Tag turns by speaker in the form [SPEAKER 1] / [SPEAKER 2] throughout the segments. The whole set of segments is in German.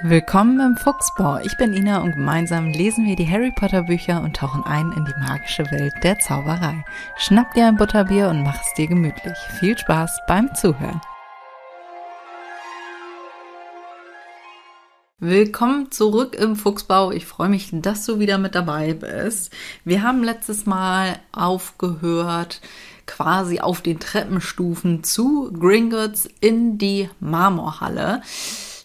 [SPEAKER 1] Willkommen im Fuchsbau. Ich bin Ina und gemeinsam lesen wir die Harry Potter Bücher und tauchen ein in die magische Welt der Zauberei. Schnapp dir ein Butterbier und mach es dir gemütlich. Viel Spaß beim Zuhören. Willkommen zurück im Fuchsbau. Ich freue mich, dass du wieder mit dabei bist. Wir haben letztes Mal aufgehört, quasi auf den Treppenstufen zu Gringotts in die Marmorhalle.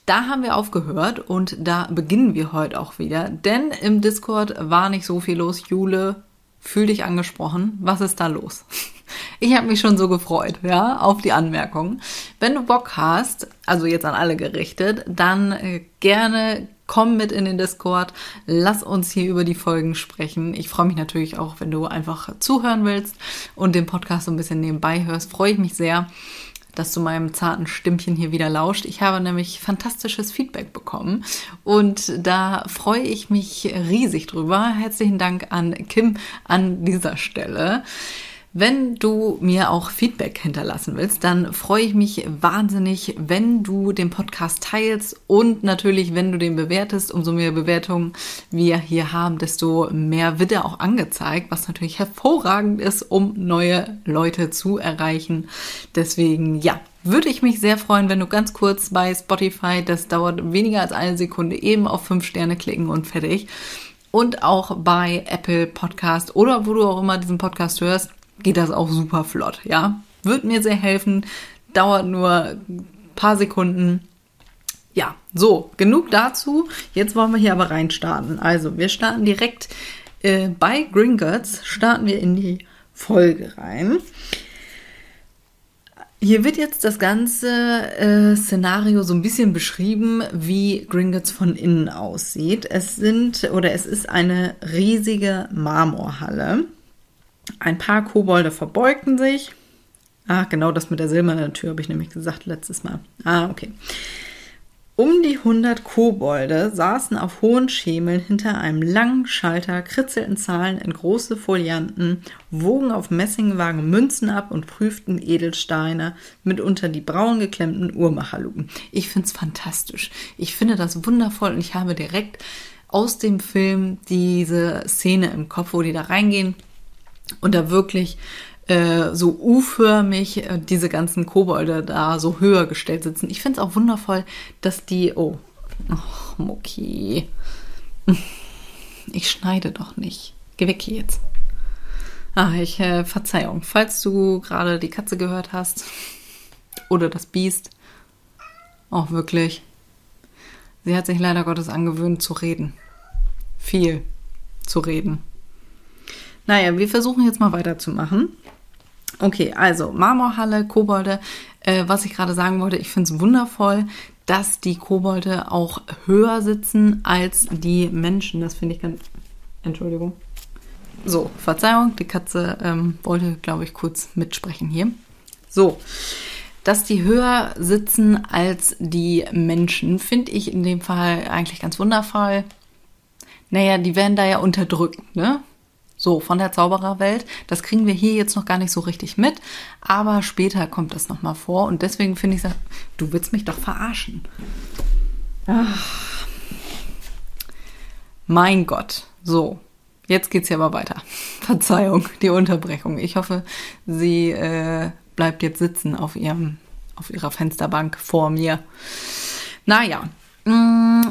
[SPEAKER 1] Da haben wir aufgehört und da beginnen wir heute auch wieder, denn im Discord war nicht so viel los. Jule, fühl dich angesprochen. Was ist da los? Ich habe mich schon so gefreut, ja, auf die Anmerkungen. Wenn du Bock hast, also jetzt an alle gerichtet, dann äh, gerne komm mit in den Discord, lass uns hier über die Folgen sprechen. Ich freue mich natürlich auch, wenn du einfach zuhören willst und den Podcast so ein bisschen nebenbei hörst. Freue ich mich sehr dass du meinem zarten Stimmchen hier wieder lauscht. Ich habe nämlich fantastisches Feedback bekommen und da freue ich mich riesig drüber. Herzlichen Dank an Kim an dieser Stelle. Wenn du mir auch Feedback hinterlassen willst, dann freue ich mich wahnsinnig, wenn du den Podcast teilst und natürlich, wenn du den bewertest. Umso mehr Bewertungen wir hier haben, desto mehr wird er auch angezeigt, was natürlich hervorragend ist, um neue Leute zu erreichen. Deswegen, ja, würde ich mich sehr freuen, wenn du ganz kurz bei Spotify, das dauert weniger als eine Sekunde, eben auf fünf Sterne klicken und fertig. Und auch bei Apple Podcast oder wo du auch immer diesen Podcast hörst, geht das auch super flott, ja. Wird mir sehr helfen, dauert nur ein paar Sekunden. Ja, so, genug dazu. Jetzt wollen wir hier aber reinstarten. Also, wir starten direkt äh, bei Gringotts, starten wir in die Folge rein. Hier wird jetzt das ganze äh, Szenario so ein bisschen beschrieben, wie Gringotts von innen aussieht. Es sind oder es ist eine riesige Marmorhalle. Ein paar Kobolde verbeugten sich. Ah, genau das mit der silbernen Tür habe ich nämlich gesagt letztes Mal. Ah, okay. Um die 100 Kobolde saßen auf hohen Schemeln hinter einem langen Schalter, kritzelten Zahlen in große Folianten, wogen auf Messingwagen Münzen ab und prüften Edelsteine mit unter die braun geklemmten Uhrmacherluken. Ich finde es fantastisch. Ich finde das wundervoll und ich habe direkt aus dem Film diese Szene im Kopf, wo die da reingehen und da wirklich äh, so U-förmig äh, diese ganzen Kobolde da so höher gestellt sitzen. Ich finde es auch wundervoll, dass die. Oh, oh Mucki. Ich schneide doch nicht. Geh weg hier jetzt. Ah, ich, äh, Verzeihung. Falls du gerade die Katze gehört hast oder das Biest, auch wirklich. Sie hat sich leider Gottes angewöhnt zu reden. Viel zu reden. Naja, wir versuchen jetzt mal weiterzumachen. Okay, also Marmorhalle, Kobolde. Äh, was ich gerade sagen wollte, ich finde es wundervoll, dass die Kobolde auch höher sitzen als die Menschen. Das finde ich ganz. Entschuldigung. So, Verzeihung, die Katze ähm, wollte, glaube ich, kurz mitsprechen hier. So, dass die höher sitzen als die Menschen, finde ich in dem Fall eigentlich ganz wundervoll. Naja, die werden da ja unterdrückt, ne? So, von der Zaubererwelt. Das kriegen wir hier jetzt noch gar nicht so richtig mit, aber später kommt das nochmal vor und deswegen finde ich, du willst mich doch verarschen. Ach. Mein Gott. So, jetzt geht's hier aber weiter. Verzeihung, die Unterbrechung. Ich hoffe, sie äh, bleibt jetzt sitzen auf ihrem, auf ihrer Fensterbank vor mir. Naja,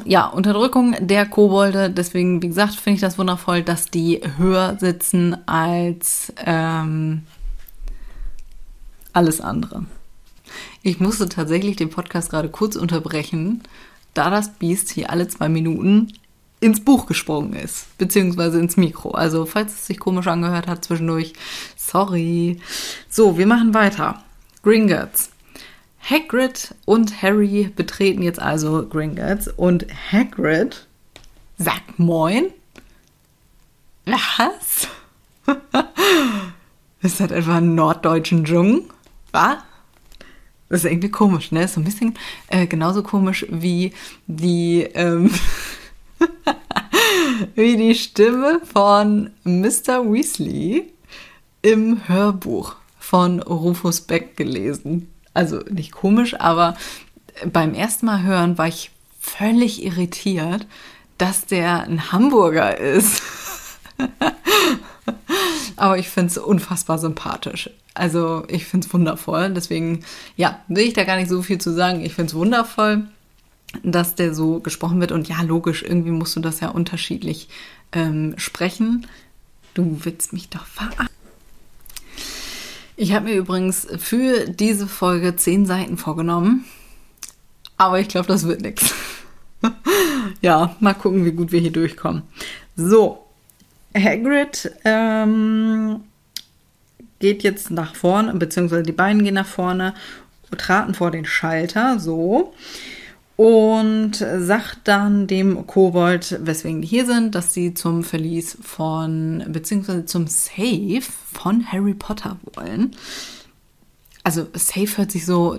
[SPEAKER 1] ja, Unterdrückung der Kobolde. Deswegen, wie gesagt, finde ich das wundervoll, dass die höher sitzen als ähm, alles andere. Ich musste tatsächlich den Podcast gerade kurz unterbrechen, da das Biest hier alle zwei Minuten ins Buch gesprungen ist, beziehungsweise ins Mikro. Also, falls es sich komisch angehört hat zwischendurch, sorry. So, wir machen weiter. Gringotts. Hagrid und Harry betreten jetzt also Gringotts und Hagrid sagt Moin. Was? ist das etwa ein norddeutschen Dschungel? Was? Das ist irgendwie komisch, ne? Ist so ein bisschen äh, genauso komisch wie die, ähm, wie die Stimme von Mr. Weasley im Hörbuch von Rufus Beck gelesen also nicht komisch, aber beim ersten Mal hören war ich völlig irritiert, dass der ein Hamburger ist. Aber ich finde es unfassbar sympathisch. Also ich finde es wundervoll. Deswegen, ja, will ich da gar nicht so viel zu sagen. Ich finde es wundervoll, dass der so gesprochen wird. Und ja, logisch, irgendwie musst du das ja unterschiedlich ähm, sprechen. Du willst mich doch verarschen. Ich habe mir übrigens für diese Folge zehn Seiten vorgenommen. Aber ich glaube, das wird nichts. Ja, mal gucken, wie gut wir hier durchkommen. So, Hagrid ähm, geht jetzt nach vorne, beziehungsweise die beiden gehen nach vorne, traten vor den Schalter, so und sagt dann dem Kobold, weswegen die hier sind, dass sie zum Verlies von, beziehungsweise zum Safe von Harry Potter wollen. Also Safe hört sich so,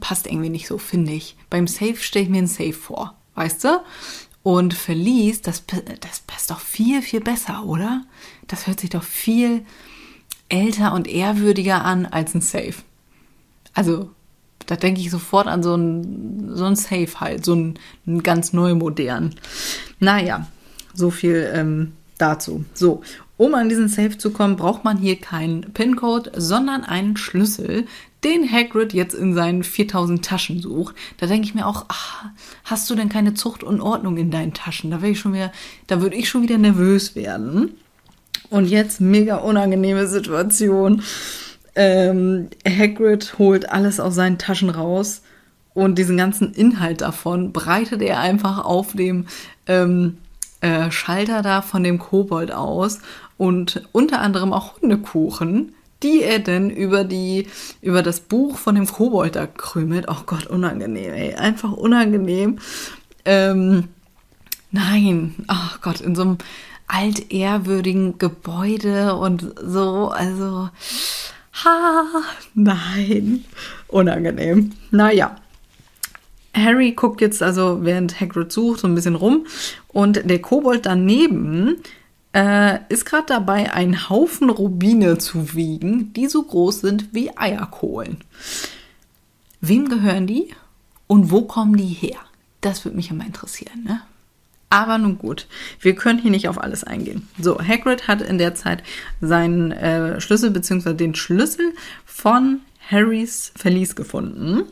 [SPEAKER 1] passt irgendwie nicht so, finde ich. Beim Safe stelle ich mir ein Safe vor, weißt du? Und Verlies, das, das passt doch viel, viel besser, oder? Das hört sich doch viel älter und ehrwürdiger an als ein Safe. Also da denke ich sofort an so ein, so ein Safe halt, so ein, ein ganz neu modern. Naja, so viel ähm, dazu. So, um an diesen Safe zu kommen, braucht man hier keinen PIN-Code, sondern einen Schlüssel, den Hagrid jetzt in seinen 4000 Taschen sucht. Da denke ich mir auch, ach, hast du denn keine Zucht und Ordnung in deinen Taschen? Da da würde ich schon wieder nervös werden. Und jetzt mega unangenehme Situation. Ähm, Hagrid holt alles aus seinen Taschen raus und diesen ganzen Inhalt davon breitet er einfach auf dem ähm, äh, Schalter da von dem Kobold aus und unter anderem auch Hundekuchen, die er denn über die über das Buch von dem Kobold da krümelt. Oh Gott, unangenehm, ey, einfach unangenehm. Ähm, nein, oh Gott, in so einem altehrwürdigen Gebäude und so, also Ha, nein. Unangenehm. Naja. Harry guckt jetzt also, während Hagrid sucht, so ein bisschen rum. Und der Kobold daneben äh, ist gerade dabei, einen Haufen Rubine zu wiegen, die so groß sind wie Eierkohlen. Wem gehören die und wo kommen die her? Das würde mich immer interessieren, ne? Aber nun gut, wir können hier nicht auf alles eingehen. So, Hagrid hat in der Zeit seinen äh, Schlüssel bzw. den Schlüssel von Harrys Verlies gefunden.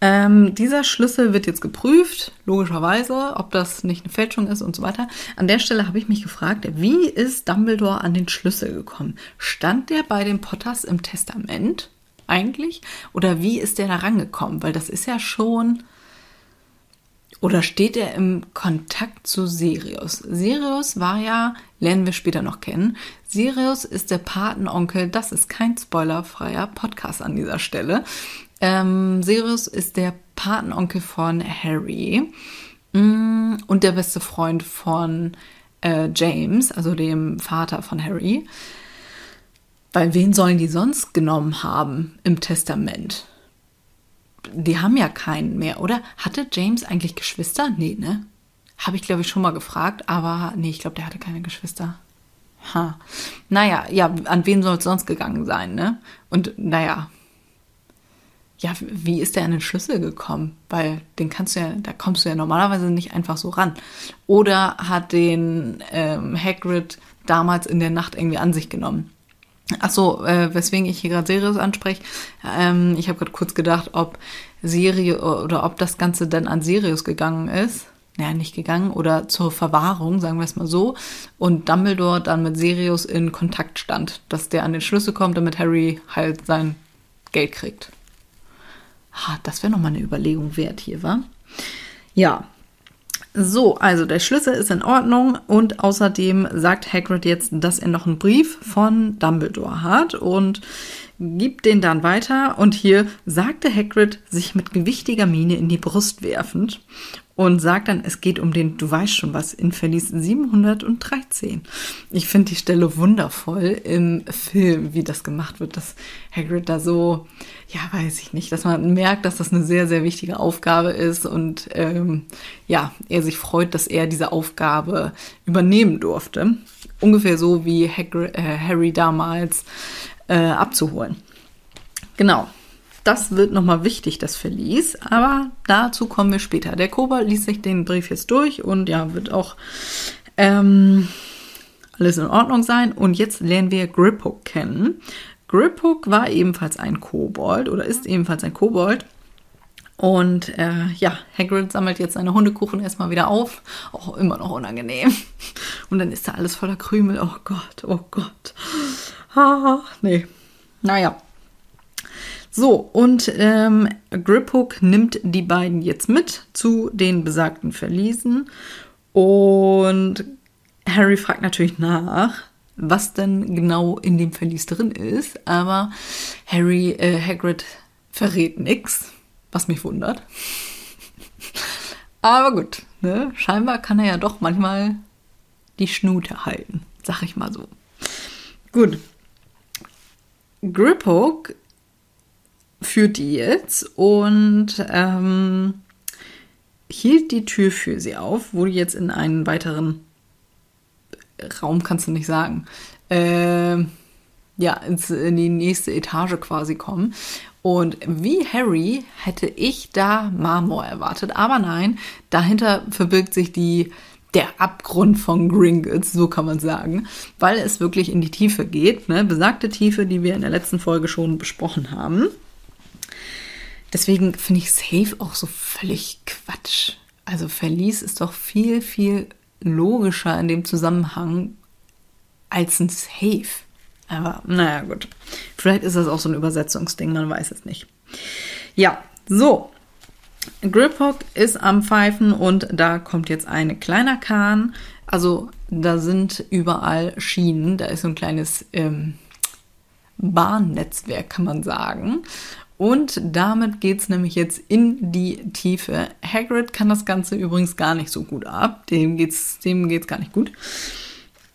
[SPEAKER 1] Ähm, dieser Schlüssel wird jetzt geprüft, logischerweise, ob das nicht eine Fälschung ist und so weiter. An der Stelle habe ich mich gefragt, wie ist Dumbledore an den Schlüssel gekommen? Stand der bei den Potters im Testament eigentlich? Oder wie ist der da rangekommen? Weil das ist ja schon oder steht er im Kontakt zu Sirius? Sirius war ja, lernen wir später noch kennen, Sirius ist der Patenonkel, das ist kein spoilerfreier Podcast an dieser Stelle. Ähm, Sirius ist der Patenonkel von Harry mm, und der beste Freund von äh, James, also dem Vater von Harry. Weil wen sollen die sonst genommen haben im Testament? Die haben ja keinen mehr, oder? Hatte James eigentlich Geschwister? Nee, ne? Habe ich, glaube ich, schon mal gefragt, aber nee, ich glaube, der hatte keine Geschwister. Ha. Naja, ja, an wen soll es sonst gegangen sein, ne? Und naja, ja, wie ist der an den Schlüssel gekommen? Weil den kannst du ja, da kommst du ja normalerweise nicht einfach so ran. Oder hat den ähm, Hagrid damals in der Nacht irgendwie an sich genommen? Ach so, äh, weswegen ich hier gerade Sirius anspreche. Ähm, ich habe gerade kurz gedacht, ob Sirius oder ob das Ganze dann an Sirius gegangen ist. Naja, nicht gegangen oder zur Verwahrung, sagen wir es mal so. Und Dumbledore dann mit Sirius in Kontakt stand, dass der an den Schlüssel kommt, damit Harry halt sein Geld kriegt. Ha, das wäre nochmal eine Überlegung wert hier, wa? Ja, so, also der Schlüssel ist in Ordnung und außerdem sagt Hagrid jetzt, dass er noch einen Brief von Dumbledore hat und gibt den dann weiter. Und hier sagte Hagrid sich mit gewichtiger Miene in die Brust werfend und sagt dann, es geht um den, du weißt schon was, in Verlies 713. Ich finde die Stelle wundervoll im Film, wie das gemacht wird, dass Hagrid da so, ja, weiß ich nicht, dass man merkt, dass das eine sehr, sehr wichtige Aufgabe ist und ähm, ja, er sich freut, dass er diese Aufgabe übernehmen durfte. Ungefähr so wie Hagrid, äh, Harry damals äh, abzuholen. Genau. Das wird nochmal wichtig, das Verlies, aber dazu kommen wir später. Der Kobold liest sich den Brief jetzt durch und ja, wird auch ähm, alles in Ordnung sein. Und jetzt lernen wir Griphook kennen. Griphook war ebenfalls ein Kobold oder ist ebenfalls ein Kobold. Und äh, ja, Hagrid sammelt jetzt seine Hundekuchen erstmal wieder auf. Auch immer noch unangenehm. Und dann ist da alles voller Krümel. Oh Gott, oh Gott. Ah, nee. Naja. So, und ähm, Griphook nimmt die beiden jetzt mit zu den besagten Verliesen. Und Harry fragt natürlich nach, was denn genau in dem Verlies drin ist. Aber Harry, äh, Hagrid verrät nichts, was mich wundert. Aber gut, ne? scheinbar kann er ja doch manchmal die Schnute halten, sag ich mal so. Gut. Griphook führt die jetzt und ähm, hielt die Tür für sie auf, wo die jetzt in einen weiteren Raum, kannst du nicht sagen, äh, ja, ins, in die nächste Etage quasi kommen. Und wie Harry hätte ich da Marmor erwartet, aber nein, dahinter verbirgt sich die der Abgrund von Gringotts, so kann man sagen, weil es wirklich in die Tiefe geht, ne? besagte Tiefe, die wir in der letzten Folge schon besprochen haben. Deswegen finde ich Safe auch so völlig Quatsch. Also Verlies ist doch viel, viel logischer in dem Zusammenhang als ein Safe. Aber naja, gut. Vielleicht ist das auch so ein Übersetzungsding, man weiß es nicht. Ja, so. Griphook ist am Pfeifen und da kommt jetzt ein kleiner Kahn. Also da sind überall Schienen. Da ist so ein kleines ähm, Bahnnetzwerk, kann man sagen. Und damit geht es nämlich jetzt in die Tiefe. Hagrid kann das Ganze übrigens gar nicht so gut ab. Dem geht's, dem geht's gar nicht gut.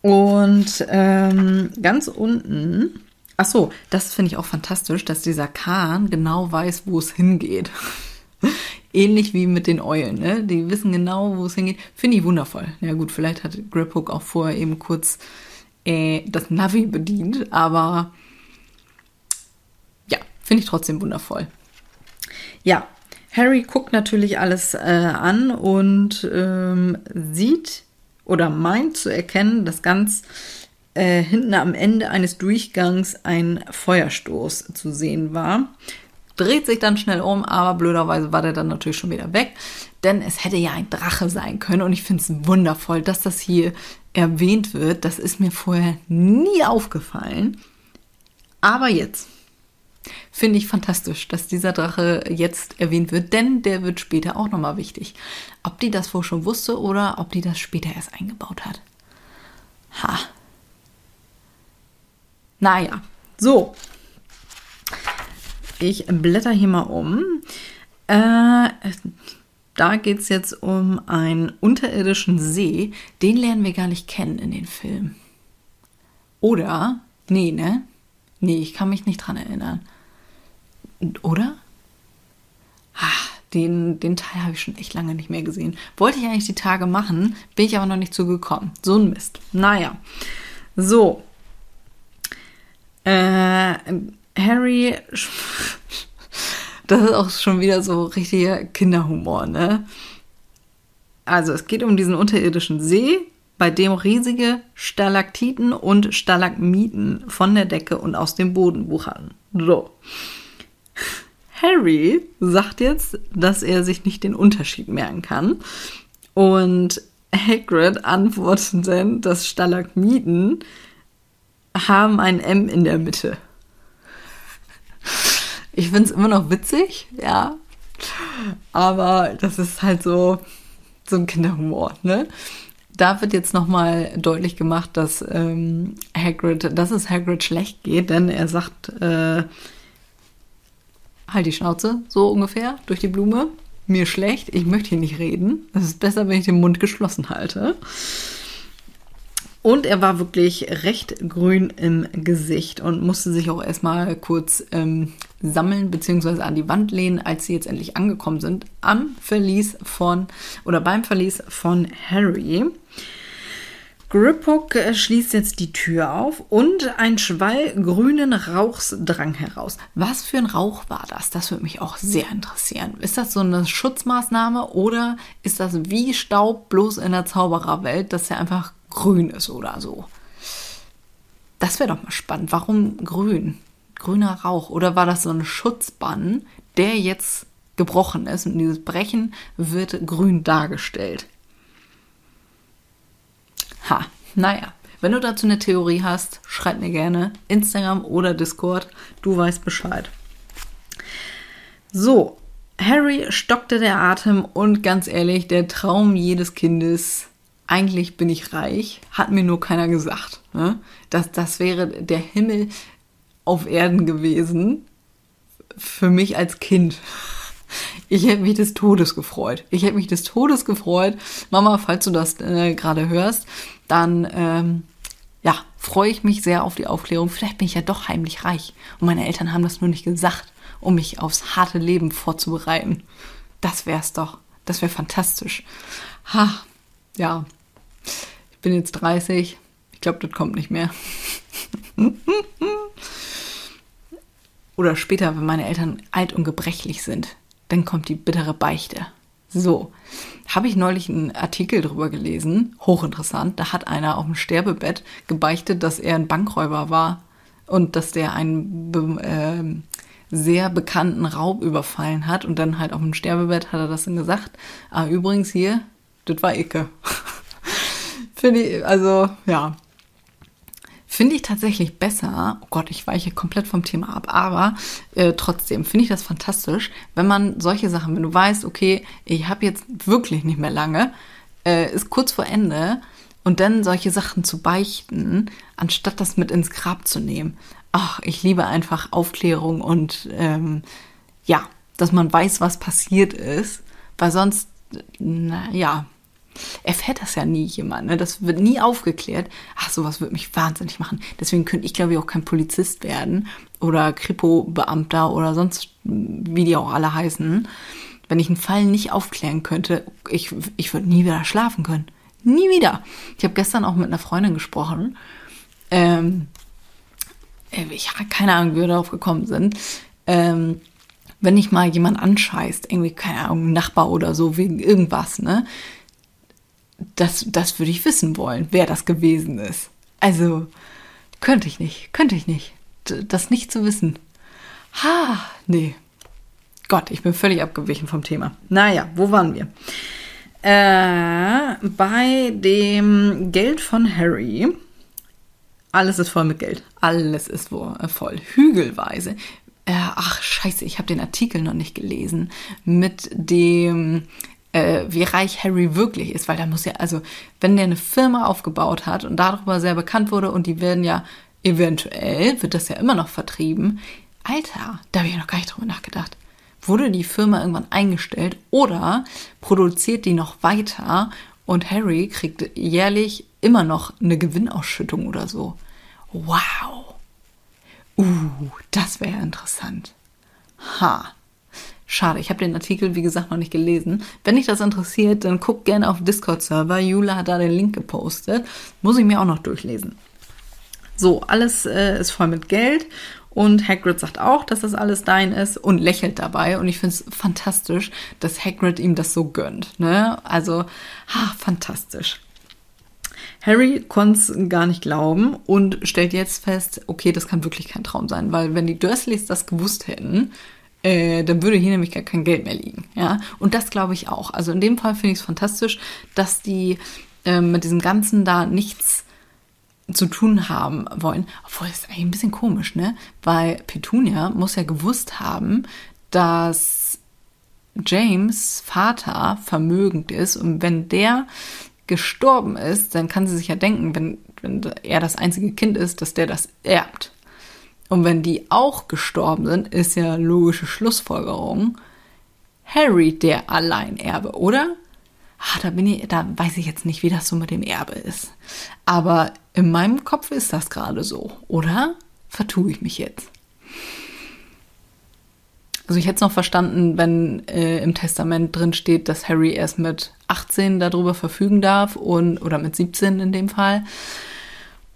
[SPEAKER 1] Und ähm, ganz unten, ach so, das finde ich auch fantastisch, dass dieser Kahn genau weiß, wo es hingeht. Ähnlich wie mit den Eulen, ne? Die wissen genau, wo es hingeht. Finde ich wundervoll. Ja gut, vielleicht hat Griphook auch vorher eben kurz äh, das Navi bedient, aber Finde ich trotzdem wundervoll. Ja, Harry guckt natürlich alles äh, an und ähm, sieht oder meint zu erkennen, dass ganz äh, hinten am Ende eines Durchgangs ein Feuerstoß zu sehen war. Dreht sich dann schnell um, aber blöderweise war der dann natürlich schon wieder weg, denn es hätte ja ein Drache sein können und ich finde es wundervoll, dass das hier erwähnt wird. Das ist mir vorher nie aufgefallen. Aber jetzt. Finde ich fantastisch, dass dieser Drache jetzt erwähnt wird, denn der wird später auch nochmal wichtig. Ob die das wohl schon wusste oder ob die das später erst eingebaut hat. Ha. Naja, so. Ich blätter hier mal um. Äh, da geht es jetzt um einen unterirdischen See. Den lernen wir gar nicht kennen in den Filmen. Oder? Nee, ne? Nee, ich kann mich nicht dran erinnern. Oder? Ah, den, den Teil habe ich schon echt lange nicht mehr gesehen. Wollte ich eigentlich die Tage machen, bin ich aber noch nicht zugekommen. So ein Mist. Naja. So. Äh, Harry. Das ist auch schon wieder so richtiger Kinderhumor, ne? Also, es geht um diesen unterirdischen See, bei dem riesige Stalaktiten und Stalagmiten von der Decke und aus dem Boden wuchern. So. Harry sagt jetzt, dass er sich nicht den Unterschied merken kann. Und Hagrid antwortet dann, dass Stalagmiten haben ein M in der Mitte. Ich finde es immer noch witzig, ja. Aber das ist halt so, so ein Kinderhumor, ne? Da wird jetzt nochmal deutlich gemacht, dass ähm, Hagrid, dass es Hagrid schlecht geht, denn er sagt, äh, halt die Schnauze, so ungefähr, durch die Blume. Mir schlecht, ich möchte hier nicht reden. Es ist besser, wenn ich den Mund geschlossen halte. Und er war wirklich recht grün im Gesicht und musste sich auch erstmal kurz ähm, sammeln bzw. an die Wand lehnen, als sie jetzt endlich angekommen sind am Verlies von oder beim Verlies von Harry. Griphook äh, schließt jetzt die Tür auf und ein Schwall grünen Rauchs drang heraus. Was für ein Rauch war das? Das würde mich auch sehr interessieren. Ist das so eine Schutzmaßnahme oder ist das wie Staub bloß in der Zaubererwelt, dass er einfach grün ist oder so? Das wäre doch mal spannend. Warum grün? Grüner Rauch. Oder war das so ein Schutzbann, der jetzt gebrochen ist und dieses Brechen wird grün dargestellt? Ha, naja. Wenn du dazu eine Theorie hast, schreib mir gerne Instagram oder Discord. Du weißt Bescheid. So, Harry stockte der Atem und ganz ehrlich, der Traum jedes Kindes, eigentlich bin ich reich, hat mir nur keiner gesagt. Ne? Das, das wäre der Himmel auf Erden gewesen für mich als Kind. Ich hätte mich des Todes gefreut. Ich hätte mich des Todes gefreut. Mama, falls du das äh, gerade hörst, dann ähm, ja, freue ich mich sehr auf die Aufklärung. Vielleicht bin ich ja doch heimlich reich. Und meine Eltern haben das nur nicht gesagt, um mich aufs harte Leben vorzubereiten. Das wär's doch. Das wäre fantastisch. Ha, ja. Ich bin jetzt 30. Ich glaube, das kommt nicht mehr. Oder später, wenn meine Eltern alt und gebrechlich sind, dann kommt die bittere Beichte. So, habe ich neulich einen Artikel drüber gelesen, hochinteressant. Da hat einer auf dem Sterbebett gebeichtet, dass er ein Bankräuber war und dass der einen äh, sehr bekannten Raub überfallen hat. Und dann halt auf dem Sterbebett hat er das dann gesagt. Ah, übrigens hier, das war Icke. Finde ich, also ja, Finde ich tatsächlich besser, oh Gott, ich weiche komplett vom Thema ab, aber äh, trotzdem finde ich das fantastisch, wenn man solche Sachen, wenn du weißt, okay, ich habe jetzt wirklich nicht mehr lange, äh, ist kurz vor Ende und dann solche Sachen zu beichten, anstatt das mit ins Grab zu nehmen. Ach, ich liebe einfach Aufklärung und ähm, ja, dass man weiß, was passiert ist, weil sonst, na ja, erfährt das ja nie jemand. Ne? Das wird nie aufgeklärt. Ach, sowas würde mich wahnsinnig machen. Deswegen könnte ich, glaube ich, auch kein Polizist werden oder Kripo-Beamter oder sonst, wie die auch alle heißen. Wenn ich einen Fall nicht aufklären könnte, ich, ich würde nie wieder schlafen können. Nie wieder. Ich habe gestern auch mit einer Freundin gesprochen. Ähm, äh, ich habe keine Ahnung, wie wir darauf gekommen sind. Ähm, wenn ich mal jemand anscheißt, irgendwie, keine Ahnung, Nachbar oder so, wegen irgendwas, ne? Das, das würde ich wissen wollen, wer das gewesen ist. Also, könnte ich nicht, könnte ich nicht. Das nicht zu wissen. Ha, nee. Gott, ich bin völlig abgewichen vom Thema. Naja, wo waren wir? Äh, bei dem Geld von Harry. Alles ist voll mit Geld. Alles ist äh, voll. Hügelweise. Äh, ach, scheiße, ich habe den Artikel noch nicht gelesen. Mit dem äh, wie reich Harry wirklich ist, weil da muss ja, also wenn der eine Firma aufgebaut hat und darüber sehr bekannt wurde und die werden ja eventuell, wird das ja immer noch vertrieben. Alter, da habe ich noch gar nicht drüber nachgedacht. Wurde die Firma irgendwann eingestellt oder produziert die noch weiter und Harry kriegt jährlich immer noch eine Gewinnausschüttung oder so? Wow. Uh, das wäre interessant. Ha. Schade, ich habe den Artikel, wie gesagt, noch nicht gelesen. Wenn dich das interessiert, dann guck gerne auf Discord-Server. Jula hat da den Link gepostet. Muss ich mir auch noch durchlesen. So, alles äh, ist voll mit Geld. Und Hagrid sagt auch, dass das alles dein ist und lächelt dabei. Und ich finde es fantastisch, dass Hagrid ihm das so gönnt. Ne? Also, ha, fantastisch. Harry konnte es gar nicht glauben und stellt jetzt fest, okay, das kann wirklich kein Traum sein, weil wenn die Dursleys das gewusst hätten, äh, dann würde hier nämlich gar kein Geld mehr liegen. Ja, und das glaube ich auch. Also in dem Fall finde ich es fantastisch, dass die äh, mit diesem Ganzen da nichts zu tun haben wollen. Obwohl, das ist eigentlich ein bisschen komisch, ne? Weil Petunia muss ja gewusst haben, dass James Vater vermögend ist und wenn der gestorben ist, dann kann sie sich ja denken, wenn, wenn er das einzige Kind ist, dass der das erbt. Und wenn die auch gestorben sind, ist ja logische Schlussfolgerung Harry der Alleinerbe, oder? Ah, da bin ich, da weiß ich jetzt nicht, wie das so mit dem Erbe ist. Aber in meinem Kopf ist das gerade so, oder? Vertue ich mich jetzt? Also ich hätte es noch verstanden, wenn äh, im Testament drin steht, dass Harry erst mit 18 darüber verfügen darf und oder mit 17 in dem Fall.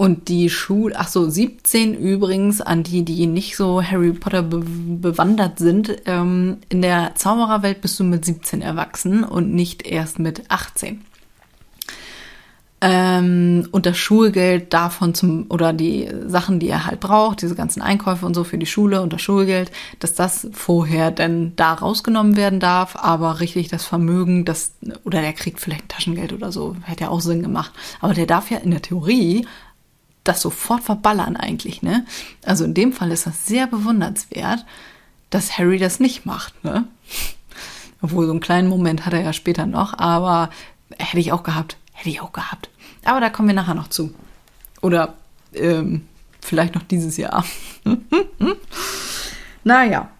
[SPEAKER 1] Und die Schule, ach so, 17 übrigens, an die, die nicht so Harry Potter be bewandert sind. Ähm, in der Zaubererwelt bist du mit 17 erwachsen und nicht erst mit 18. Ähm, und das Schulgeld davon zum, oder die Sachen, die er halt braucht, diese ganzen Einkäufe und so für die Schule und das Schulgeld, dass das vorher dann da rausgenommen werden darf, aber richtig das Vermögen, das, oder der kriegt vielleicht Taschengeld oder so, hätte ja auch Sinn gemacht. Aber der darf ja in der Theorie das sofort verballern eigentlich, ne? Also in dem Fall ist das sehr bewundernswert, dass Harry das nicht macht, ne? Obwohl so einen kleinen Moment hat er ja später noch, aber hätte ich auch gehabt, hätte ich auch gehabt. Aber da kommen wir nachher noch zu. Oder ähm, vielleicht noch dieses Jahr. naja,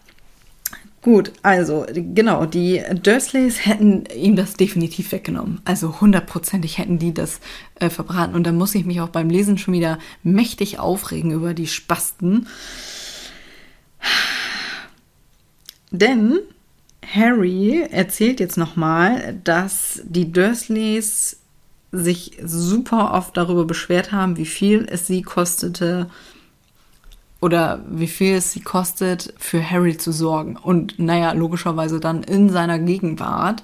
[SPEAKER 1] Gut, also genau, die Dursleys hätten ihm das definitiv weggenommen. Also hundertprozentig hätten die das äh, verbraten. Und da muss ich mich auch beim Lesen schon wieder mächtig aufregen über die Spasten. Denn Harry erzählt jetzt nochmal, dass die Dursleys sich super oft darüber beschwert haben, wie viel es sie kostete, oder wie viel es sie kostet, für Harry zu sorgen. Und naja, logischerweise dann in seiner Gegenwart.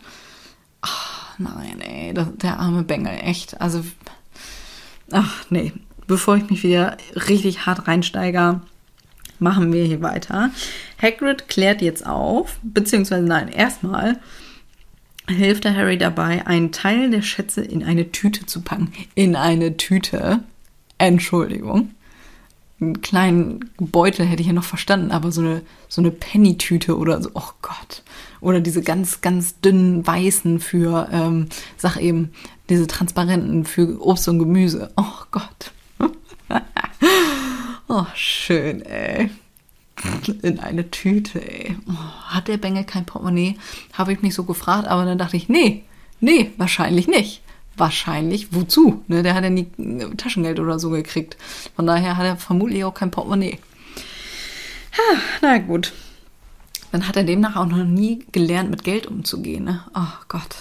[SPEAKER 1] Ach, nein, ey, das, der arme Bengel, echt. Also, ach nee, bevor ich mich wieder richtig hart reinsteige, machen wir hier weiter. Hagrid klärt jetzt auf, beziehungsweise nein, erstmal hilft der Harry dabei, einen Teil der Schätze in eine Tüte zu packen. In eine Tüte. Entschuldigung einen kleinen Beutel hätte ich ja noch verstanden, aber so eine, so eine Penny-Tüte oder so, oh Gott. Oder diese ganz, ganz dünnen weißen für, ähm, sag eben, diese transparenten für Obst und Gemüse. Oh Gott. oh, schön, ey. In eine Tüte, ey. Oh, hat der Bengel kein Portemonnaie? Habe ich mich so gefragt, aber dann dachte ich, nee, nee, wahrscheinlich nicht wahrscheinlich, wozu? Ne, der hat ja nie äh, Taschengeld oder so gekriegt. Von daher hat er vermutlich auch kein Portemonnaie. Ha, na gut. Dann hat er demnach auch noch nie gelernt, mit Geld umzugehen. Ne? Oh Gott.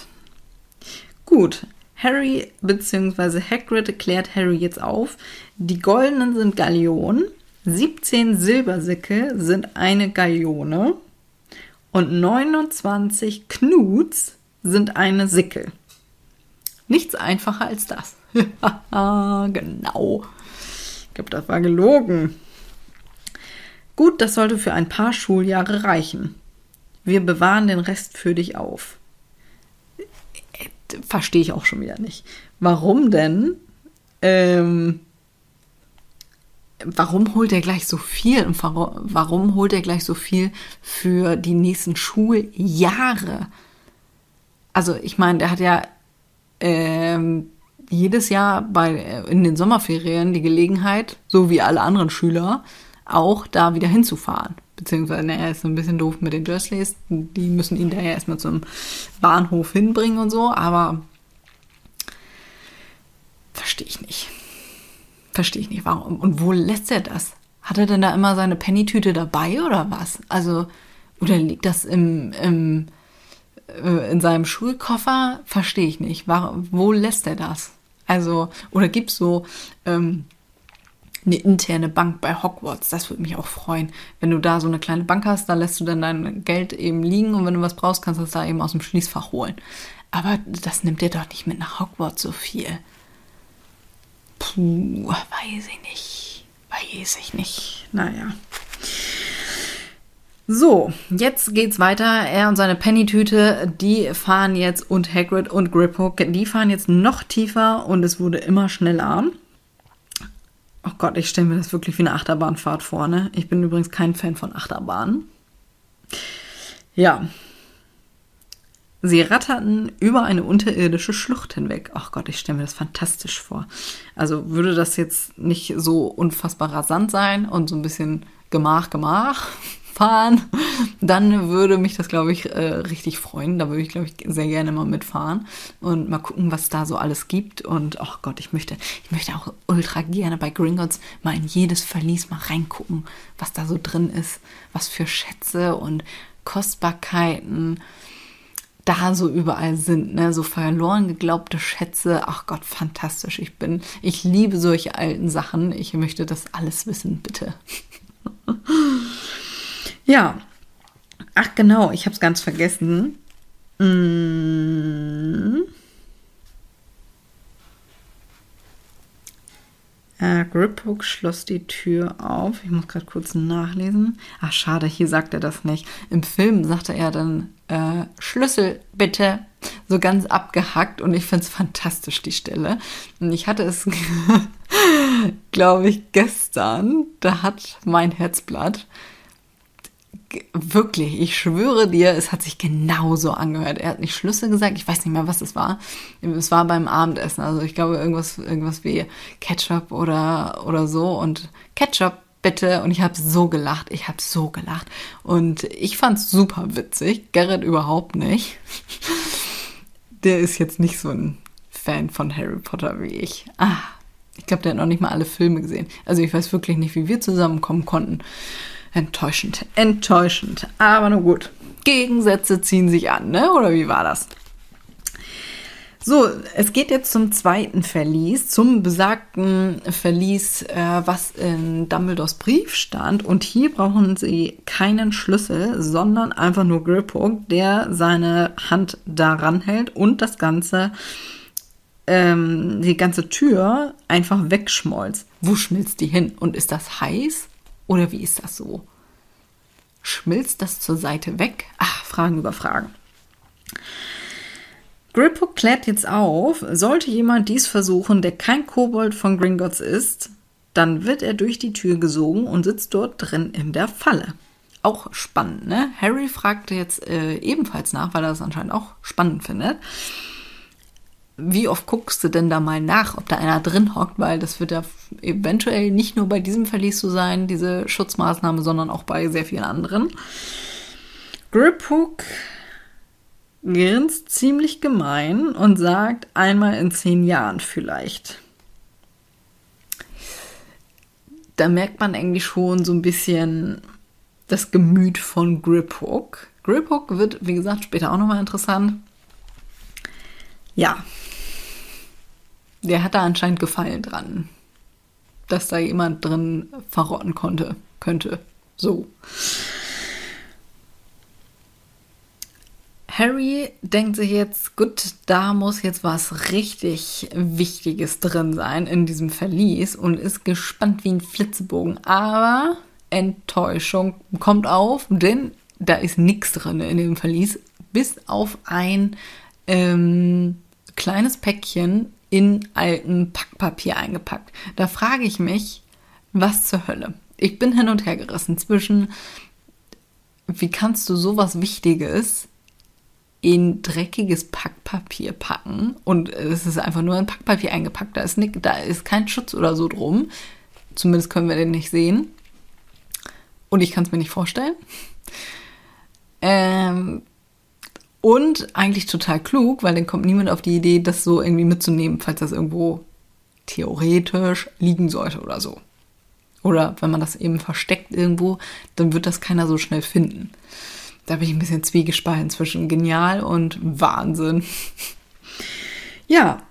[SPEAKER 1] Gut. Harry bzw. Hagrid klärt Harry jetzt auf. Die goldenen sind Gallionen, 17 Silbersäcke sind eine Gallione und 29 Knuts sind eine Sickel. Nichts einfacher als das. genau. Ich glaube, das war gelogen. Gut, das sollte für ein paar Schuljahre reichen. Wir bewahren den Rest für dich auf. Verstehe ich auch schon wieder nicht. Warum denn? Ähm, warum holt er gleich so viel und warum holt er gleich so viel für die nächsten Schuljahre? Also ich meine, der hat ja ähm, jedes Jahr bei, äh, in den Sommerferien die Gelegenheit, so wie alle anderen Schüler, auch da wieder hinzufahren. Beziehungsweise, er ist so ein bisschen doof mit den Dursleys. Die müssen ihn daher erstmal zum Bahnhof hinbringen und so, aber verstehe ich nicht. Verstehe ich nicht, warum. Und wo lässt er das? Hat er denn da immer seine Pennytüte dabei oder was? Also, oder liegt das im, im in seinem Schulkoffer, verstehe ich nicht. Wo lässt er das? Also, oder gibt es so ähm, eine interne Bank bei Hogwarts? Das würde mich auch freuen. Wenn du da so eine kleine Bank hast, da lässt du dann dein Geld eben liegen und wenn du was brauchst, kannst du es da eben aus dem Schließfach holen. Aber das nimmt dir doch nicht mit nach Hogwarts so viel. Puh, weiß ich nicht. Weiß ich nicht. Naja. So, jetzt geht's weiter. Er und seine Penny-Tüte, die fahren jetzt und Hagrid und Griphook, die fahren jetzt noch tiefer und es wurde immer schneller. Oh Gott, ich stelle mir das wirklich wie eine Achterbahnfahrt vor, ne? Ich bin übrigens kein Fan von Achterbahnen. Ja. Sie ratterten über eine unterirdische Schlucht hinweg. Ach Gott, ich stelle mir das fantastisch vor. Also würde das jetzt nicht so unfassbar rasant sein und so ein bisschen Gemach, Gemach, fahren, dann würde mich das, glaube ich, äh, richtig freuen. Da würde ich, glaube ich, sehr gerne mal mitfahren und mal gucken, was da so alles gibt. Und ach oh Gott, ich möchte, ich möchte auch ultra gerne bei Gringotts mal in jedes Verlies mal reingucken, was da so drin ist, was für Schätze und Kostbarkeiten da so überall sind, ne? so verloren geglaubte Schätze. Ach Gott, fantastisch. Ich bin, ich liebe solche alten Sachen. Ich möchte das alles wissen, bitte. ja. Ach genau, ich habe es ganz vergessen. Mmh. Äh, Griphook schloss die Tür auf. Ich muss gerade kurz nachlesen. Ach, schade, hier sagt er das nicht. Im Film sagte er dann äh, Schlüssel bitte. So ganz abgehackt und ich finde es fantastisch, die Stelle. Und ich hatte es, glaube ich, gestern. Da hat mein Herzblatt wirklich, ich schwöre dir, es hat sich genauso angehört. Er hat nicht Schlüssel gesagt, ich weiß nicht mehr, was es war. Es war beim Abendessen, also ich glaube irgendwas, irgendwas wie Ketchup oder, oder so und Ketchup bitte und ich habe so gelacht, ich habe so gelacht und ich fand's super witzig, Gerrit überhaupt nicht. Der ist jetzt nicht so ein Fan von Harry Potter wie ich. Ah, ich glaube, der hat noch nicht mal alle Filme gesehen. Also ich weiß wirklich nicht, wie wir zusammenkommen konnten. Enttäuschend, enttäuschend. Aber nur gut. Gegensätze ziehen sich an, ne? Oder wie war das? So, es geht jetzt zum zweiten Verlies, zum besagten Verlies, äh, was in Dumbledores Brief stand. Und hier brauchen Sie keinen Schlüssel, sondern einfach nur Griphook, der seine Hand daran hält und das Ganze, ähm, die ganze Tür einfach wegschmolzt. Wo schmilzt die hin? Und ist das heiß? Oder wie ist das so? Schmilzt das zur Seite weg? Ach, Fragen über Fragen. Griphook klärt jetzt auf, sollte jemand dies versuchen, der kein Kobold von Gringotts ist, dann wird er durch die Tür gesogen und sitzt dort drin in der Falle. Auch spannend, ne? Harry fragte jetzt äh, ebenfalls nach, weil er das anscheinend auch spannend findet wie oft guckst du denn da mal nach, ob da einer drin hockt, weil das wird ja eventuell nicht nur bei diesem Verlies so sein, diese Schutzmaßnahme, sondern auch bei sehr vielen anderen. Griphook grinst ziemlich gemein und sagt einmal in zehn Jahren vielleicht. Da merkt man eigentlich schon so ein bisschen das Gemüt von Griphook. Griphook wird, wie gesagt, später auch nochmal interessant. Ja, der hat da anscheinend Gefallen dran, dass da jemand drin verrotten konnte, könnte. So. Harry denkt sich jetzt, gut, da muss jetzt was richtig Wichtiges drin sein in diesem Verlies und ist gespannt wie ein Flitzebogen. Aber Enttäuschung kommt auf, denn da ist nichts drin in dem Verlies, bis auf ein ähm, kleines Päckchen in alten Packpapier eingepackt. Da frage ich mich, was zur Hölle? Ich bin hin und her gerissen zwischen, wie kannst du sowas Wichtiges in dreckiges Packpapier packen und es ist einfach nur ein Packpapier eingepackt, da ist, nicht, da ist kein Schutz oder so drum. Zumindest können wir den nicht sehen. Und ich kann es mir nicht vorstellen. Ähm, und eigentlich total klug, weil dann kommt niemand auf die Idee, das so irgendwie mitzunehmen, falls das irgendwo theoretisch liegen sollte oder so. Oder wenn man das eben versteckt irgendwo, dann wird das keiner so schnell finden. Da bin ich ein bisschen zwiegespalten zwischen genial und Wahnsinn. ja.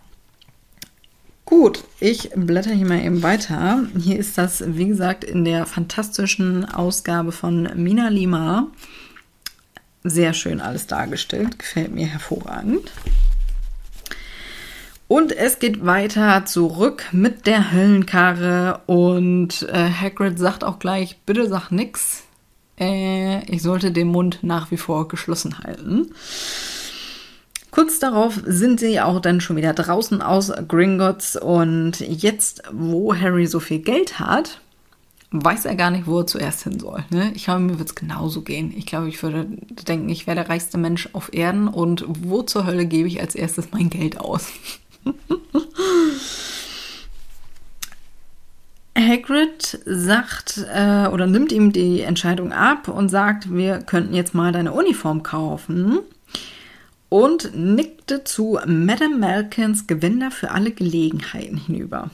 [SPEAKER 1] Gut, ich blätter hier mal eben weiter. Hier ist das, wie gesagt, in der fantastischen Ausgabe von Mina Lima sehr schön alles dargestellt, gefällt mir hervorragend. Und es geht weiter zurück mit der Höllenkarre und äh, Hagrid sagt auch gleich, bitte sag nix. Äh, ich sollte den Mund nach wie vor geschlossen halten. Kurz darauf sind sie auch dann schon wieder draußen aus Gringotts und jetzt, wo Harry so viel Geld hat, weiß er gar nicht, wo er zuerst hin soll. Ne? Ich glaube, mir wird es genauso gehen. Ich glaube, ich würde denken, ich wäre der reichste Mensch auf Erden und wo zur Hölle gebe ich als erstes mein Geld aus? Hagrid sagt äh, oder nimmt ihm die Entscheidung ab und sagt, wir könnten jetzt mal deine Uniform kaufen und nickte zu Madame Malkins Gewänder für alle Gelegenheiten hinüber.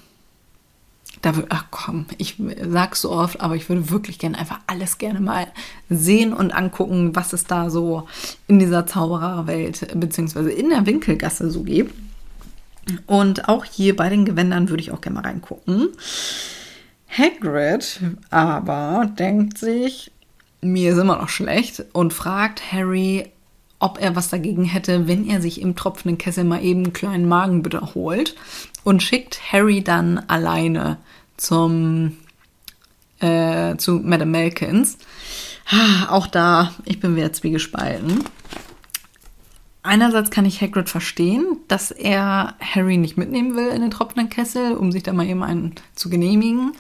[SPEAKER 1] Da ach komm, ich sag's so oft, aber ich würde wirklich gerne einfach alles gerne mal sehen und angucken, was es da so in dieser Zaubererwelt beziehungsweise in der Winkelgasse so gibt. Und auch hier bei den Gewändern würde ich auch gerne mal reingucken. Hagrid aber denkt sich, mir ist immer noch schlecht und fragt Harry, ob er was dagegen hätte, wenn er sich im tropfenden Kessel mal eben einen kleinen Magen bitte holt und schickt Harry dann alleine zum äh, zu Madame Malkins. Ah, auch da, ich bin wieder zwiegespalten. Einerseits kann ich Hagrid verstehen, dass er Harry nicht mitnehmen will in den tropfenden Kessel, um sich da mal eben einen zu genehmigen.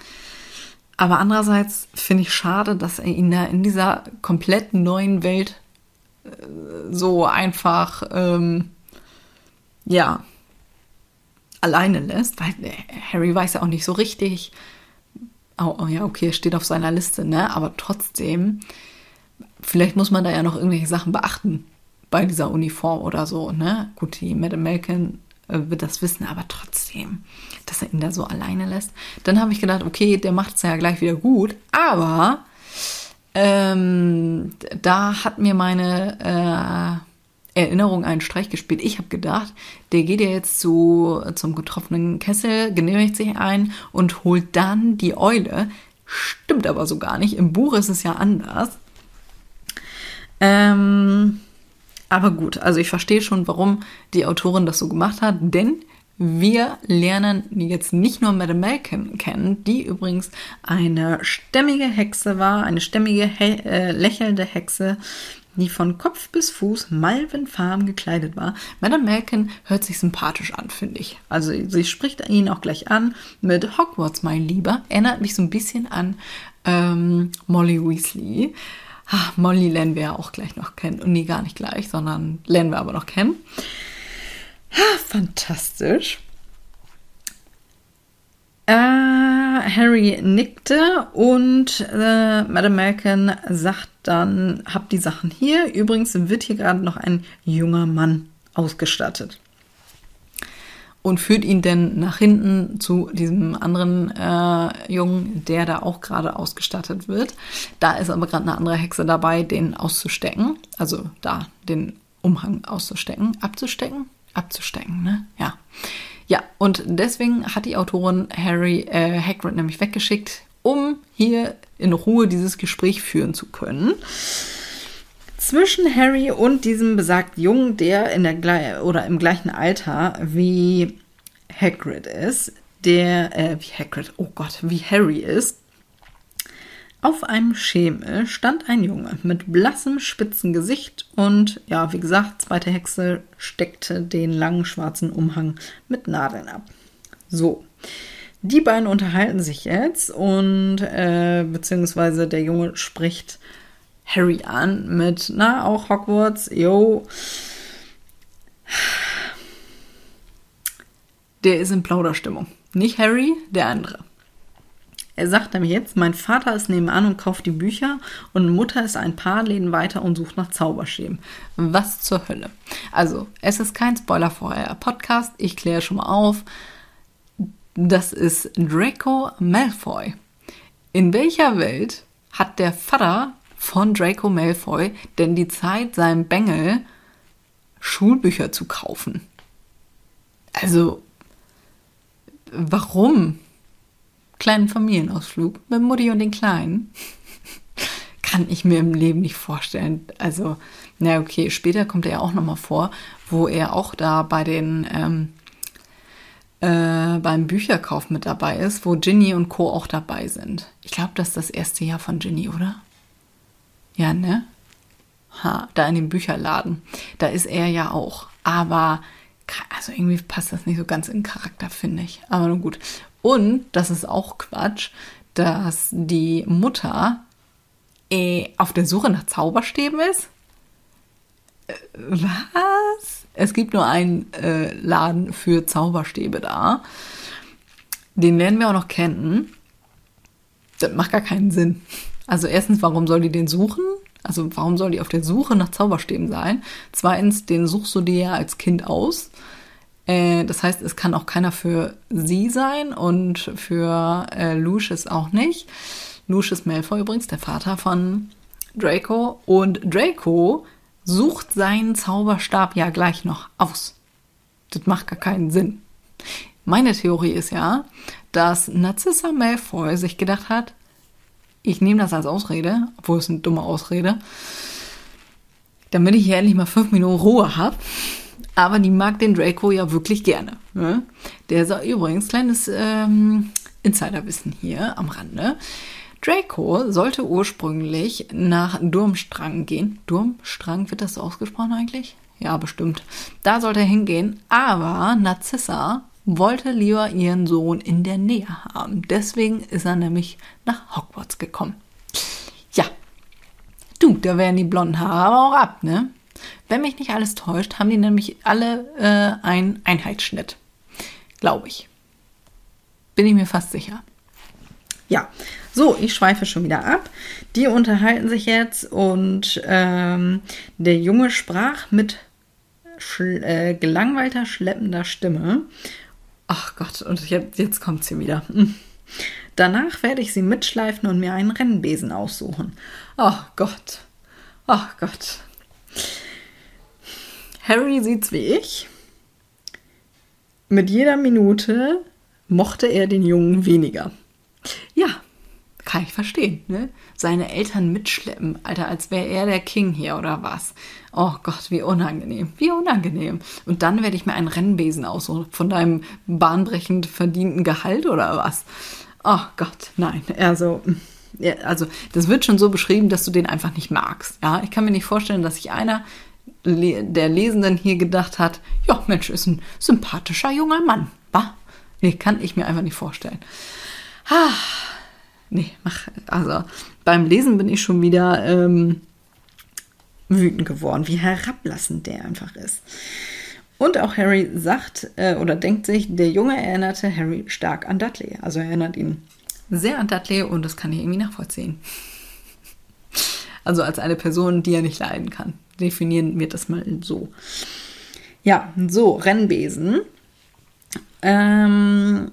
[SPEAKER 1] Aber andererseits finde ich schade, dass er ihn da in dieser komplett neuen Welt so einfach, ähm, ja, alleine lässt, weil äh, Harry weiß ja auch nicht so richtig. Oh, oh ja, okay, steht auf seiner Liste, ne? Aber trotzdem, vielleicht muss man da ja noch irgendwelche Sachen beachten bei dieser Uniform oder so, ne? Gut, die Madame Malkin äh, wird das wissen, aber trotzdem, dass er ihn da so alleine lässt. Dann habe ich gedacht, okay, der macht es ja gleich wieder gut, aber ähm, da hat mir meine äh, Erinnerung einen Streich gespielt. Ich habe gedacht, der geht ja jetzt zu, zum getroffenen Kessel, genehmigt sich ein und holt dann die Eule. Stimmt aber so gar nicht. Im Buch ist es ja anders. Ähm, aber gut, also ich verstehe schon, warum die Autorin das so gemacht hat, denn wir lernen jetzt nicht nur Madame Malkin kennen, die übrigens eine stämmige Hexe war, eine stämmige, äh, lächelnde Hexe, die von Kopf bis Fuß malvenfarben gekleidet war. Madame Malkin hört sich sympathisch an, finde ich. Also sie spricht ihn auch gleich an mit Hogwarts, mein Lieber. Erinnert mich so ein bisschen an ähm, Molly Weasley. Ach, Molly lernen wir ja auch gleich noch kennen. Und nee, gar nicht gleich, sondern lernen wir aber noch kennen. Ah, fantastisch. Äh, Harry nickte und äh, Madame Malkin sagt dann, habt die Sachen hier. Übrigens wird hier gerade noch ein junger Mann ausgestattet. Und führt ihn denn nach hinten zu diesem anderen äh, Jungen, der da auch gerade ausgestattet wird. Da ist aber gerade eine andere Hexe dabei, den auszustecken. Also da den Umhang auszustecken. Abzustecken? Abzustecken, ne? Ja. Ja, und deswegen hat die Autorin Harry äh, Hagrid nämlich weggeschickt, um hier in Ruhe dieses Gespräch führen zu können. Zwischen Harry und diesem besagten Jungen, der in der oder im gleichen Alter wie Hagrid ist, der äh, wie Hagrid, oh Gott, wie Harry ist, auf einem Schemel stand ein Junge mit blassem, spitzen Gesicht und, ja, wie gesagt, zweite Hexe steckte den langen schwarzen Umhang mit Nadeln ab. So, die beiden unterhalten sich jetzt und, äh, beziehungsweise der Junge spricht Harry an mit, na, auch Hogwarts, yo. Der ist in Plauderstimmung. Nicht Harry, der andere. Er sagt nämlich jetzt, mein Vater ist nebenan und kauft die Bücher und Mutter ist ein paar Läden weiter und sucht nach Zauberstäben. Was zur Hölle? Also, es ist kein Spoiler vorher. Podcast, ich kläre schon mal auf. Das ist Draco Malfoy. In welcher Welt hat der Vater von Draco Malfoy denn die Zeit, seinem Bengel Schulbücher zu kaufen? Also, warum? Kleinen Familienausflug mit Mutti und den Kleinen. Kann ich mir im Leben nicht vorstellen. Also, na okay, später kommt er ja auch nochmal vor, wo er auch da bei den ähm, äh, beim Bücherkauf mit dabei ist, wo Ginny und Co. auch dabei sind. Ich glaube, das ist das erste Jahr von Ginny, oder? Ja, ne? Ha, da in dem Bücherladen. Da ist er ja auch. Aber also irgendwie passt das nicht so ganz in Charakter, finde ich. Aber nun gut. Und, das ist auch Quatsch, dass die Mutter äh, auf der Suche nach Zauberstäben ist. Äh, was? Es gibt nur einen äh, Laden für Zauberstäbe da. Den lernen wir auch noch kennen. Das macht gar keinen Sinn. Also erstens, warum soll die den suchen? Also warum soll die auf der Suche nach Zauberstäben sein? Zweitens, den suchst du dir ja als Kind aus. Äh, das heißt, es kann auch keiner für sie sein und für äh, Lucius auch nicht. Lucius Malfoy übrigens, der Vater von Draco. Und Draco sucht seinen Zauberstab ja gleich noch aus. Das macht gar keinen Sinn. Meine Theorie ist ja, dass Narcissa Malfoy sich gedacht hat, ich nehme das als Ausrede, obwohl es eine dumme Ausrede, damit ich hier endlich mal fünf Minuten Ruhe habe. Aber die mag den Draco ja wirklich gerne. Ne? Der ist übrigens kleines ähm, Insiderwissen hier am Rande. Draco sollte ursprünglich nach Durmstrang gehen. Durmstrang, wird das so ausgesprochen eigentlich? Ja, bestimmt. Da sollte er hingehen, aber Narzissa wollte lieber ihren Sohn in der Nähe haben. Deswegen ist er nämlich nach Hogwarts gekommen. Ja, du, da wären die blonden Haare aber auch ab, ne? Wenn mich nicht alles täuscht, haben die nämlich alle äh, einen Einheitsschnitt. Glaube ich. Bin ich mir fast sicher. Ja, so, ich schweife schon wieder ab. Die unterhalten sich jetzt und ähm, der Junge sprach mit schl äh, gelangweilter, schleppender Stimme. Ach Gott, und jetzt, jetzt kommt sie wieder. Hm. Danach werde ich sie mitschleifen und mir einen Rennbesen aussuchen. Ach Gott. Ach Gott. Harry sieht's wie ich. Mit jeder Minute mochte er den Jungen weniger. Ja, kann ich verstehen, ne? Seine Eltern mitschleppen, Alter, als wäre er der King hier oder was. Oh Gott, wie unangenehm, wie unangenehm. Und dann werde ich mir einen Rennbesen aussuchen von deinem bahnbrechend verdienten Gehalt oder was. Oh Gott, nein, also, also das wird schon so beschrieben, dass du den einfach nicht magst. Ja, ich kann mir nicht vorstellen, dass sich einer der Lesenden hier gedacht hat, ja, Mensch, ist ein sympathischer junger Mann, wa? Nee, kann ich mir einfach nicht vorstellen. Ah, nee, mach, also beim Lesen bin ich schon wieder ähm, wütend geworden, wie herablassend der einfach ist. Und auch Harry sagt äh, oder denkt sich, der Junge erinnerte Harry stark an Dudley. Also er erinnert ihn sehr an Dudley und das kann ich irgendwie nachvollziehen. Also als eine Person, die er nicht leiden kann. Definieren wir das mal so. Ja, so, Rennbesen. Ähm,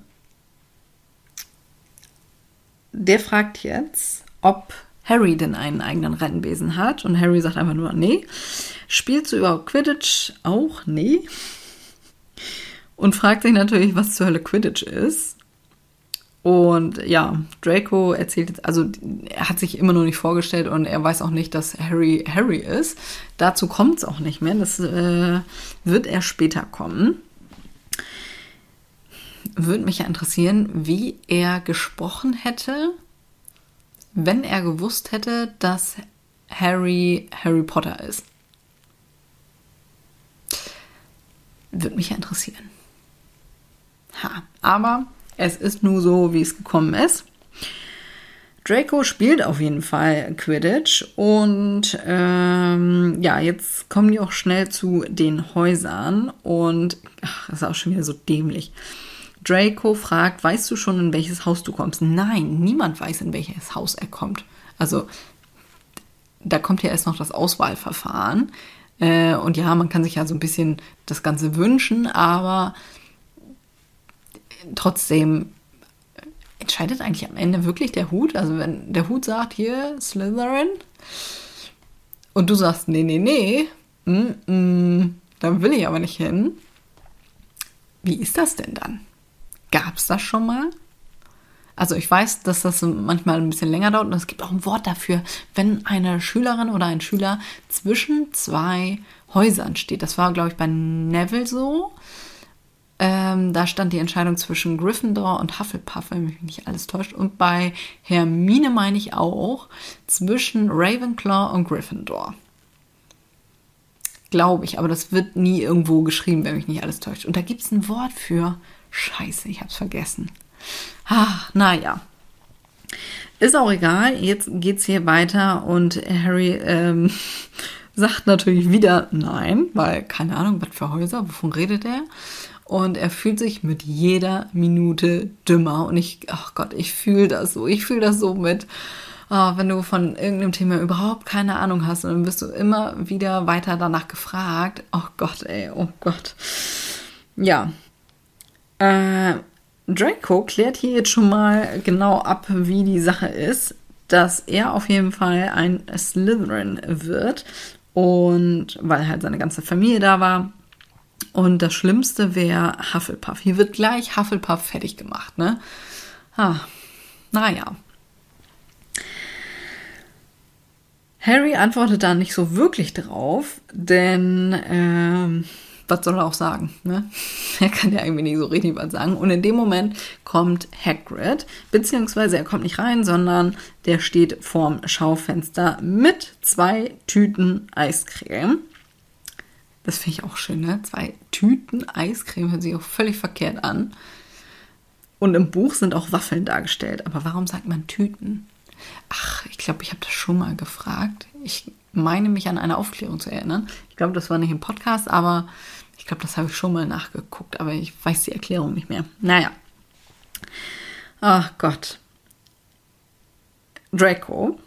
[SPEAKER 1] der fragt jetzt, ob Harry denn einen eigenen Rennbesen hat. Und Harry sagt einfach nur, nee. Spielst du überhaupt Quidditch? Auch nee. Und fragt sich natürlich, was zur Hölle Quidditch ist. Und ja, Draco erzählt also er hat sich immer noch nicht vorgestellt und er weiß auch nicht, dass Harry Harry ist. Dazu kommt es auch nicht mehr. Das äh, wird er später kommen. Würde mich ja interessieren, wie er gesprochen hätte, wenn er gewusst hätte, dass Harry Harry Potter ist. Würde mich ja interessieren. Ha, aber es ist nur so, wie es gekommen ist. Draco spielt auf jeden Fall Quidditch und ähm, ja, jetzt kommen die auch schnell zu den Häusern und ach, das ist auch schon wieder so dämlich. Draco fragt, weißt du schon, in welches Haus du kommst? Nein, niemand weiß, in welches Haus er kommt. Also, da kommt ja erst noch das Auswahlverfahren. Äh, und ja, man kann sich ja so ein bisschen das Ganze wünschen, aber trotzdem entscheidet eigentlich am Ende wirklich der Hut. Also, wenn der Hut sagt, hier, Slytherin, und du sagst, nee, nee, nee, mm, mm, da will ich aber nicht hin. Wie ist das denn dann? Gab es das schon mal? Also ich weiß, dass das manchmal ein bisschen länger dauert und es gibt auch ein Wort dafür, wenn eine Schülerin oder ein Schüler zwischen zwei Häusern steht. Das war, glaube ich, bei Neville so. Ähm, da stand die Entscheidung zwischen Gryffindor und Hufflepuff, wenn mich nicht alles täuscht. Und bei Hermine meine ich auch zwischen Ravenclaw und Gryffindor. Glaube ich, aber das wird nie irgendwo geschrieben, wenn mich nicht alles täuscht. Und da gibt es ein Wort für. Scheiße, ich hab's vergessen. Ach, naja. Ist auch egal, jetzt geht's hier weiter und Harry ähm, sagt natürlich wieder nein, weil keine Ahnung, was für Häuser, wovon redet er? Und er fühlt sich mit jeder Minute dümmer. Und ich, ach Gott, ich fühle das so. Ich fühle das so mit, oh, wenn du von irgendeinem Thema überhaupt keine Ahnung hast und dann wirst du immer wieder weiter danach gefragt. Oh Gott, ey, oh Gott. ja. Äh, Draco klärt hier jetzt schon mal genau ab, wie die Sache ist, dass er auf jeden Fall ein Slytherin wird und weil halt seine ganze Familie da war. Und das Schlimmste wäre Hufflepuff. Hier wird gleich Hufflepuff fertig gemacht, ne? Ah, naja. Harry antwortet da nicht so wirklich drauf, denn ähm, was soll er auch sagen? Ne? Er kann ja irgendwie nicht so richtig was sagen. Und in dem Moment kommt Hagrid, beziehungsweise er kommt nicht rein, sondern der steht vorm Schaufenster mit zwei Tüten Eiscreme. Das finde ich auch schön, ne? Zwei Tüten Eiscreme hört sich auch völlig verkehrt an. Und im Buch sind auch Waffeln dargestellt. Aber warum sagt man Tüten? Ach, ich glaube, ich habe das schon mal gefragt. Ich meine mich an eine Aufklärung zu erinnern. Ich glaube, das war nicht im Podcast, aber glaube, das habe ich schon mal nachgeguckt, aber ich weiß die Erklärung nicht mehr. Naja. Ach Gott. Draco.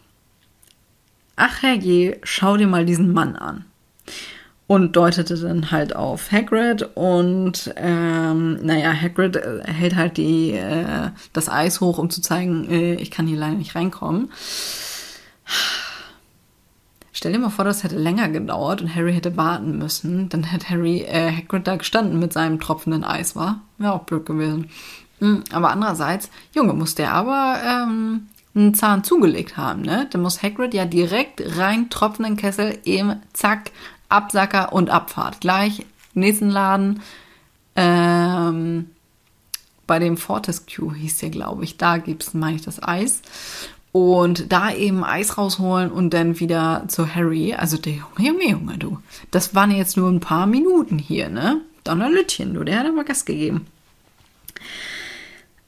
[SPEAKER 1] Ach herrje, schau dir mal diesen Mann an. Und deutete dann halt auf Hagrid und ähm, naja, Hagrid äh, hält halt die, äh, das Eis hoch, um zu zeigen, äh, ich kann hier leider nicht reinkommen. Stell dir mal vor, das hätte länger gedauert und Harry hätte warten müssen. Dann hätte Harry äh, Hagrid da gestanden mit seinem tropfenden Eis, war? Wäre auch blöd gewesen. Mhm, aber andererseits, Junge, muss der aber ähm, einen Zahn zugelegt haben, ne? Dann muss Hagrid ja direkt rein tropfenden Kessel eben zack, Absacker und Abfahrt. Gleich nächsten Laden. Ähm, bei dem Fortescue hieß der, glaube ich. Da gibt es, meine ich, das Eis und da eben Eis rausholen und dann wieder zu Harry. Also der Junge, Junge, Junge, du. Das waren jetzt nur ein paar Minuten hier, ne? Donnerlütchen, du, der hat aber Gas gegeben.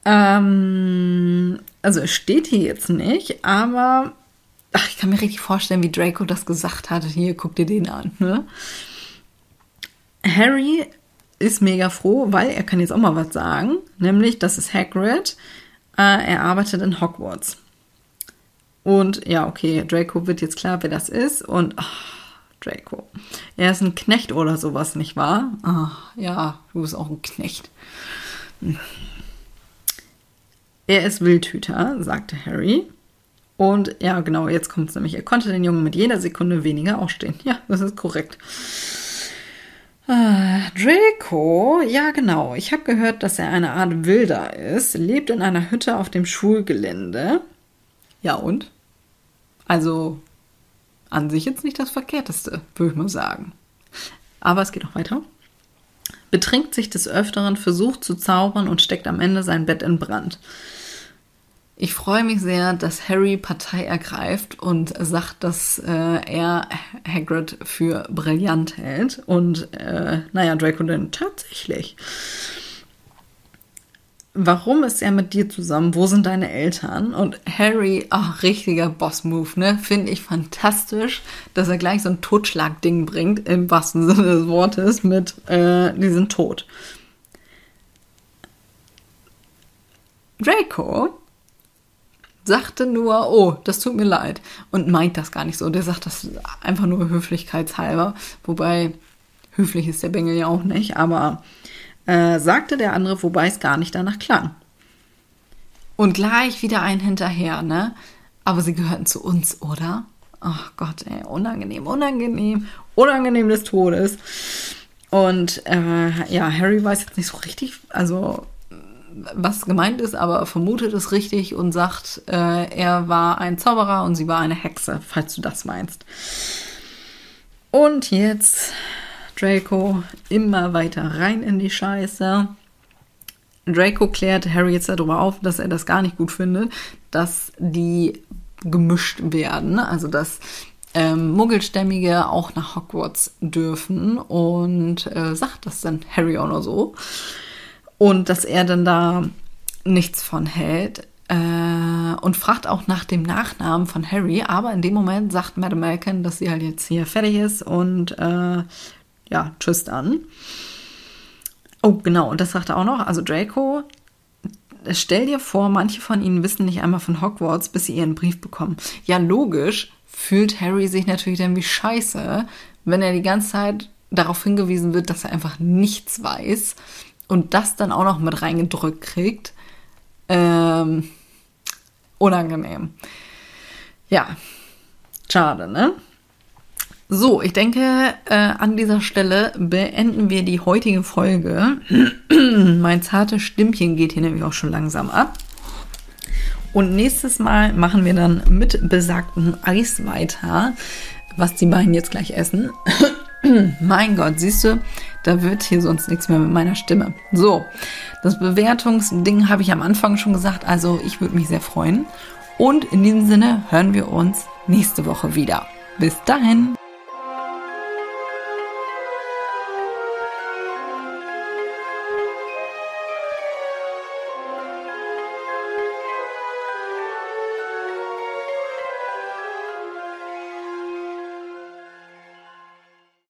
[SPEAKER 1] Ähm, also es steht hier jetzt nicht, aber ach, ich kann mir richtig vorstellen, wie Draco das gesagt hat. Hier, guck dir den an, ne? Harry ist mega froh, weil er kann jetzt auch mal was sagen, nämlich das ist Hagrid. Äh, er arbeitet in Hogwarts. Und ja, okay, Draco wird jetzt klar, wer das ist. Und ach, Draco. Er ist ein Knecht oder sowas, nicht wahr? Ach, ja, du bist auch ein Knecht. Er ist Wildhüter, sagte Harry. Und ja, genau, jetzt kommt es nämlich. Er konnte den Jungen mit jeder Sekunde weniger ausstehen. Ja, das ist korrekt. Ah, Draco, ja genau. Ich habe gehört, dass er eine Art Wilder ist, lebt in einer Hütte auf dem Schulgelände. Ja und? Also an sich jetzt nicht das Verkehrteste, würde ich mal sagen. Aber es geht noch weiter. Betrinkt sich des Öfteren, versucht zu zaubern und steckt am Ende sein Bett in Brand. Ich freue mich sehr, dass Harry Partei ergreift und sagt, dass äh, er Hagrid für brillant hält. Und äh, naja, Draco dann tatsächlich. Warum ist er mit dir zusammen? Wo sind deine Eltern? Und Harry, ach, richtiger Boss-Move, ne? Finde ich fantastisch, dass er gleich so ein Totschlag-Ding bringt, im wahrsten Sinne des Wortes, mit, äh, die sind tot. Draco sagte nur, oh, das tut mir leid. Und meint das gar nicht so. Der sagt das einfach nur höflichkeitshalber. Wobei, höflich ist der Bengel ja auch nicht, aber äh, sagte der andere, wobei es gar nicht danach klang. Und gleich wieder ein hinterher, ne? Aber sie gehörten zu uns, oder? Ach Gott, ey, unangenehm, unangenehm, unangenehm des Todes. Und äh, ja, Harry weiß jetzt nicht so richtig, also was gemeint ist, aber vermutet es richtig und sagt, äh, er war ein Zauberer und sie war eine Hexe, falls du das meinst. Und jetzt Draco immer weiter rein in die Scheiße. Draco klärt Harry jetzt darüber auf, dass er das gar nicht gut findet, dass die gemischt werden, also dass ähm, Muggelstämmige auch nach Hogwarts dürfen und äh, sagt das dann Harry auch noch so. Und dass er dann da nichts von hält äh, und fragt auch nach dem Nachnamen von Harry, aber in dem Moment sagt Madame Malkin, dass sie halt jetzt hier fertig ist und äh, ja, tschüss dann. Oh, genau, und das sagt er auch noch. Also Draco, stell dir vor, manche von ihnen wissen nicht einmal von Hogwarts, bis sie ihren Brief bekommen. Ja, logisch fühlt Harry sich natürlich dann wie scheiße, wenn er die ganze Zeit darauf hingewiesen wird, dass er einfach nichts weiß und das dann auch noch mit reingedrückt kriegt. Ähm, unangenehm. Ja, schade, ne? So, ich denke, äh, an dieser Stelle beenden wir die heutige Folge. mein zartes Stimmchen geht hier nämlich auch schon langsam ab. Und nächstes Mal machen wir dann mit besagtem Eis weiter, was die beiden jetzt gleich essen. mein Gott, siehst du, da wird hier sonst nichts mehr mit meiner Stimme. So, das Bewertungsding habe ich am Anfang schon gesagt, also ich würde mich sehr freuen. Und in diesem Sinne hören wir uns nächste Woche wieder. Bis dahin.